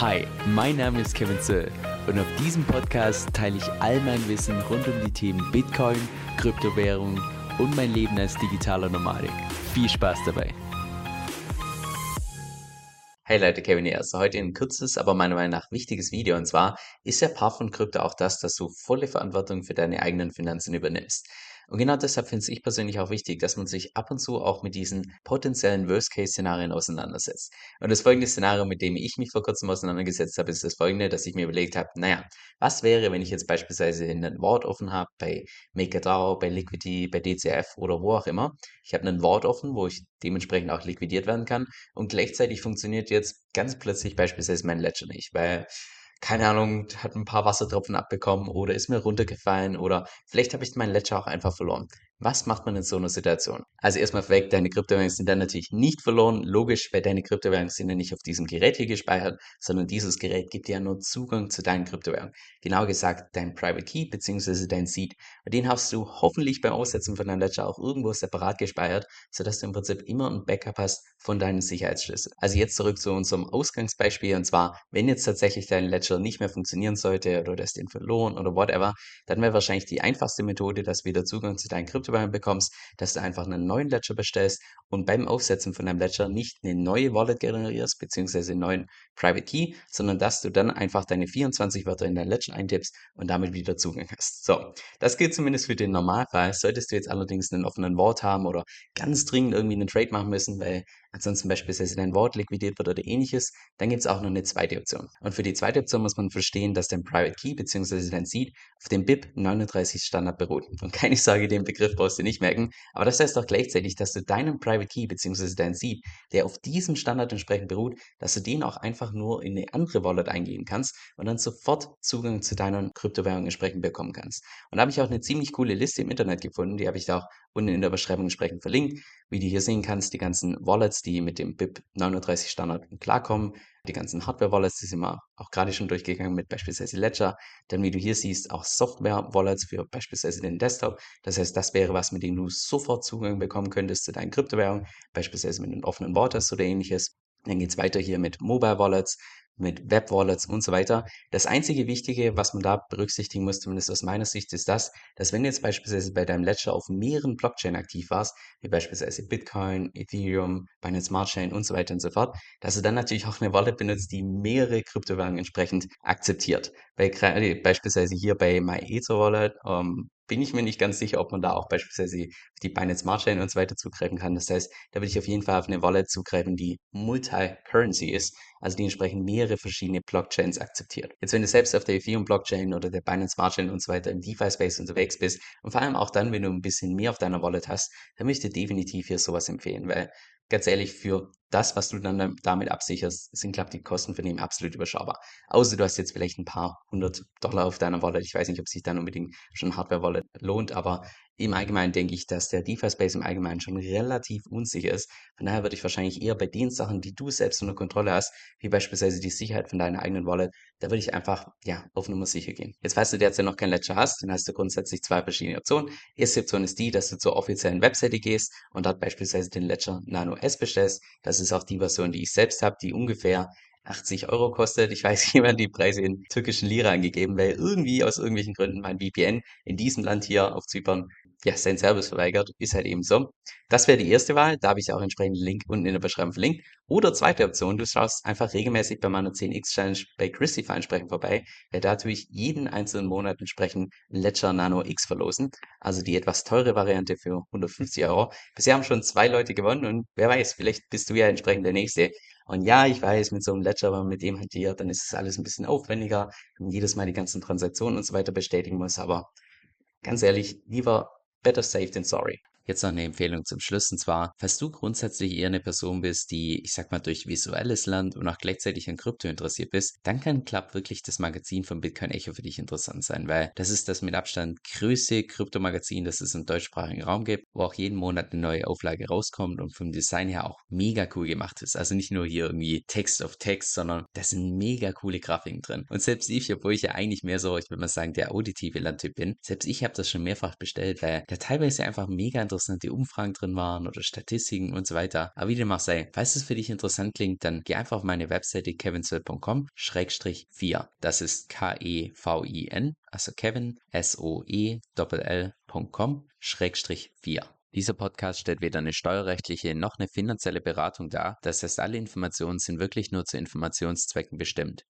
Hi, mein Name ist Kevin Zöll und auf diesem Podcast teile ich all mein Wissen rund um die Themen Bitcoin, Kryptowährung und mein Leben als digitaler Nomadik. Viel Spaß dabei! Hey Leute, Kevin hier. Also heute ein kurzes, aber meiner Meinung nach wichtiges Video. Und zwar ist der Part von Krypto auch das, dass du volle Verantwortung für deine eigenen Finanzen übernimmst. Und genau deshalb finde ich persönlich auch wichtig, dass man sich ab und zu auch mit diesen potenziellen Worst-Case-Szenarien auseinandersetzt. Und das folgende Szenario, mit dem ich mich vor kurzem auseinandergesetzt habe, ist das folgende, dass ich mir überlegt habe, naja, was wäre, wenn ich jetzt beispielsweise ein Wort offen habe bei MakerDAO, bei Liquidity, bei DCF oder wo auch immer. Ich habe einen Wort offen, wo ich dementsprechend auch liquidiert werden kann und gleichzeitig funktioniert jetzt ganz plötzlich beispielsweise mein Ledger nicht, weil keine Ahnung, hat ein paar Wassertropfen abbekommen oder ist mir runtergefallen oder vielleicht habe ich meinen Ledger auch einfach verloren. Was macht man in so einer Situation? Also erstmal weg, deine Kryptowährungen sind dann natürlich nicht verloren. Logisch, weil deine Kryptowährungen sind ja nicht auf diesem Gerät hier gespeichert, sondern dieses Gerät gibt dir ja nur Zugang zu deinen Kryptowährungen. Genau gesagt, dein Private Key bzw. dein Seed. Und den hast du hoffentlich beim Aussetzen von deinem Ledger auch irgendwo separat gespeichert, sodass du im Prinzip immer ein Backup hast von deinen Sicherheitsschlüsseln. Also jetzt zurück zu unserem Ausgangsbeispiel und zwar, wenn jetzt tatsächlich dein Ledger nicht mehr funktionieren sollte oder du hast den verloren oder whatever, dann wäre wahrscheinlich die einfachste Methode, dass wieder Zugang zu deinen Kryptowährungen Kryptowährung bekommst, dass du einfach einen neuen Ledger bestellst und beim Aufsetzen von deinem Ledger nicht eine neue Wallet generierst, beziehungsweise einen neuen Private Key, sondern dass du dann einfach deine 24 Wörter in dein Ledger eintippst und damit wieder Zugang hast. So, das gilt zumindest für den Normalfall. Solltest du jetzt allerdings einen offenen Wort haben oder ganz dringend irgendwie einen Trade machen müssen, weil ansonsten beispielsweise dein Wort liquidiert wird oder ähnliches, dann gibt es auch noch eine zweite Option. Und für die zweite Option muss man verstehen, dass dein Private Key bzw. dein Seed auf dem BIP 39 Standard beruht. Und keine Sorge, den Begriff brauchst du nicht merken, aber das heißt auch gleichzeitig, dass du deinen Private Key bzw. dein Seed, der auf diesem Standard entsprechend beruht, dass du den auch einfach nur in eine andere Wallet eingeben kannst und dann sofort Zugang zu deiner Kryptowährung entsprechend bekommen kannst. Und da habe ich auch eine ziemlich coole Liste im Internet gefunden, die habe ich da auch unten in der Beschreibung entsprechend verlinkt. Wie du hier sehen kannst, die ganzen Wallets, die mit dem BIP 39 Standard klarkommen, die ganzen Hardware-Wallets, die sind wir auch gerade schon durchgegangen mit beispielsweise Ledger. Dann, wie du hier siehst, auch Software-Wallets für beispielsweise den Desktop. Das heißt, das wäre was, mit dem du sofort Zugang bekommen könntest zu deinen Kryptowährungen, beispielsweise mit einem offenen Waters oder ähnliches. Dann geht es weiter hier mit Mobile Wallets, mit Web-Wallets und so weiter. Das einzige Wichtige, was man da berücksichtigen muss, zumindest aus meiner Sicht, ist das, dass wenn du jetzt beispielsweise bei deinem Ledger auf mehreren Blockchain aktiv warst, wie beispielsweise Bitcoin, Ethereum, Binance Smart Chain und so weiter und so fort, dass du dann natürlich auch eine Wallet benutzt, die mehrere Kryptowährungen entsprechend akzeptiert. Weil gerade beispielsweise hier bei MyEther Wallet ähm, bin ich mir nicht ganz sicher, ob man da auch beispielsweise die Binance Smart Chain und so weiter zugreifen kann. Das heißt, da würde ich auf jeden Fall auf eine Wallet zugreifen, die Multi-Currency ist, also die entsprechend mehrere verschiedene Blockchains akzeptiert. Jetzt, wenn du selbst auf der Ethereum Blockchain oder der Binance Smart Chain und so weiter im DeFi-Space unterwegs bist und vor allem auch dann, wenn du ein bisschen mehr auf deiner Wallet hast, dann möchte ich dir definitiv hier sowas empfehlen, weil ganz ehrlich, für das, was du dann damit absicherst, sind, glaube ich, die Kosten für den absolut überschaubar. Außer du hast jetzt vielleicht ein paar hundert Dollar auf deiner Wallet. Ich weiß nicht, ob sich dann unbedingt schon Hardware-Wallet lohnt, aber im Allgemeinen denke ich, dass der DeFi-Space im Allgemeinen schon relativ unsicher ist. Von daher würde ich wahrscheinlich eher bei den Sachen, die du selbst unter Kontrolle hast, wie beispielsweise die Sicherheit von deiner eigenen Wallet, da würde ich einfach, ja, auf Nummer sicher gehen. Jetzt, falls du derzeit noch kein Ledger hast, dann hast du grundsätzlich zwei verschiedene Optionen. Erste Option ist die, dass du zur offiziellen Webseite gehst und dort beispielsweise den Ledger Nano S bestellst. Das ist auch die Version, die ich selbst habe, die ungefähr 80 Euro kostet. Ich weiß, jemand die Preise in türkischen Lira angegeben, weil irgendwie aus irgendwelchen Gründen mein VPN in diesem Land hier auf Zypern ja, sein Service verweigert, ist halt eben so. Das wäre die erste Wahl, da habe ich auch entsprechend Link unten in der Beschreibung verlinkt. Oder zweite Option, du schaust einfach regelmäßig bei meiner 10x Challenge bei Christify entsprechend vorbei, weil da tue ich jeden einzelnen Monat entsprechend Ledger Nano X verlosen. Also die etwas teure Variante für 150 Euro. Bisher haben schon zwei Leute gewonnen und wer weiß, vielleicht bist du ja entsprechend der Nächste. Und ja, ich weiß, mit so einem Ledger, wenn man mit dem hantiert, dann ist es alles ein bisschen aufwendiger, wenn man jedes Mal die ganzen Transaktionen und so weiter bestätigen muss. Aber ganz ehrlich, lieber better safe than sorry. Jetzt noch eine Empfehlung zum Schluss und zwar, falls du grundsätzlich eher eine Person bist, die, ich sag mal, durch visuelles Land und auch gleichzeitig an Krypto interessiert bist, dann kann Club wirklich das Magazin von Bitcoin Echo für dich interessant sein, weil das ist das mit Abstand größte Kryptomagazin, das es im deutschsprachigen Raum gibt, wo auch jeden Monat eine neue Auflage rauskommt und vom Design her auch mega cool gemacht ist. Also nicht nur hier irgendwie Text auf Text, sondern da sind mega coole Grafiken drin. Und selbst ich, obwohl ich ja eigentlich mehr so, ich würde mal sagen, der auditive Landtyp bin, selbst ich habe das schon mehrfach bestellt, weil da teilweise einfach mega interessant interessante Umfragen drin waren oder Statistiken und so weiter. Aber wie dem auch sei, falls es für dich interessant klingt, dann geh einfach auf meine Webseite kevinsoe.com-4. Das ist K-E-V-I-N, also Kevin, S-O-E-L-L.com-4. Dieser Podcast stellt weder eine steuerrechtliche noch eine finanzielle Beratung dar. Das heißt, alle Informationen sind wirklich nur zu Informationszwecken bestimmt.